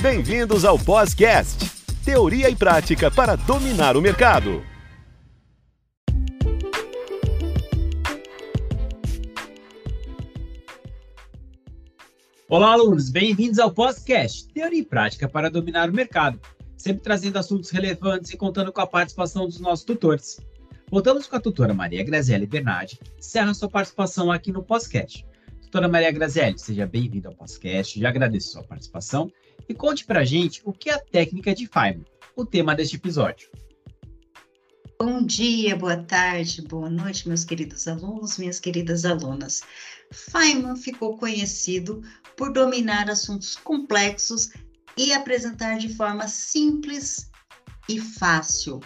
Bem-vindos ao Podcast, teoria e prática para dominar o mercado. Olá, alunos, bem-vindos ao Podcast, teoria e prática para dominar o mercado, sempre trazendo assuntos relevantes e contando com a participação dos nossos tutores. Voltamos com a tutora Maria Graziele Bernardi, encerra sua participação aqui no podcast. Doutora Maria Grazielli, seja bem-vinda ao podcast, já agradeço sua participação e conte para a gente o que é a técnica de Feynman, o tema deste episódio. Bom dia, boa tarde, boa noite, meus queridos alunos, minhas queridas alunas. Feynman ficou conhecido por dominar assuntos complexos e apresentar de forma simples e fácil.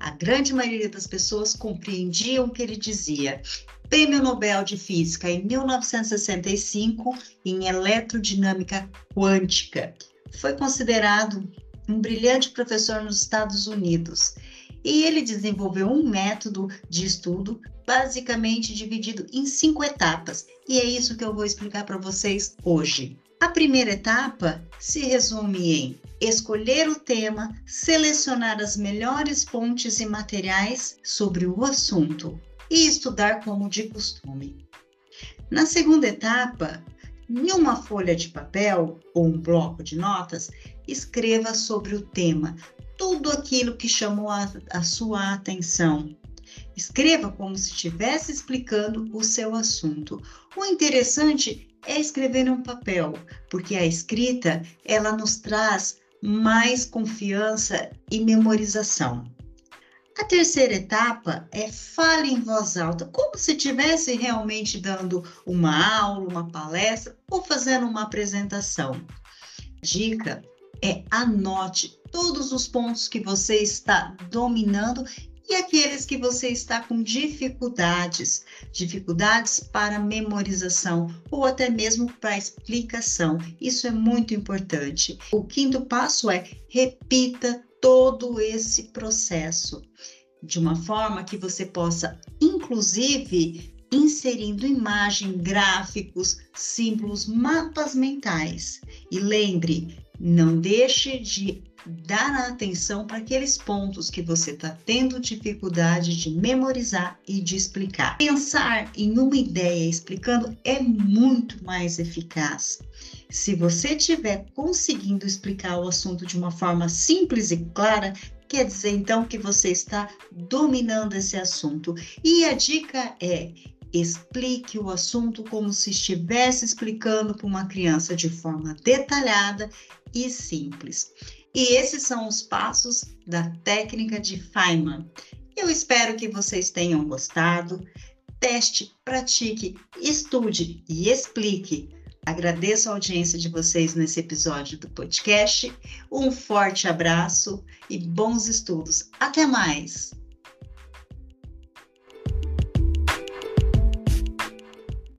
A grande maioria das pessoas compreendiam o que ele dizia Prêmio Nobel de Física em 1965 em Eletrodinâmica Quântica. Foi considerado um brilhante professor nos Estados Unidos e ele desenvolveu um método de estudo basicamente dividido em cinco etapas e é isso que eu vou explicar para vocês hoje. A primeira etapa se resume em escolher o tema, selecionar as melhores fontes e materiais sobre o assunto, e estudar como de costume. Na segunda etapa, em uma folha de papel ou um bloco de notas, escreva sobre o tema tudo aquilo que chamou a, a sua atenção. Escreva como se estivesse explicando o seu assunto. O interessante é escrever no papel, porque a escrita ela nos traz mais confiança e memorização. A terceira etapa é fale em voz alta, como se estivesse realmente dando uma aula, uma palestra ou fazendo uma apresentação. Dica é anote todos os pontos que você está dominando e aqueles que você está com dificuldades, dificuldades para memorização ou até mesmo para explicação. Isso é muito importante. O quinto passo é repita todo esse processo de uma forma que você possa, inclusive, inserindo imagem, gráficos, símbolos, mapas mentais. E lembre, não deixe de dar atenção para aqueles pontos que você está tendo dificuldade de memorizar e de explicar. Pensar em uma ideia explicando é muito mais eficaz. Se você estiver conseguindo explicar o assunto de uma forma simples e clara, quer dizer então que você está dominando esse assunto. E a dica é explique o assunto como se estivesse explicando para uma criança de forma detalhada e simples. E esses são os passos da técnica de Feynman. Eu espero que vocês tenham gostado. Teste, pratique, estude e explique. Agradeço a audiência de vocês nesse episódio do podcast. Um forte abraço e bons estudos. Até mais!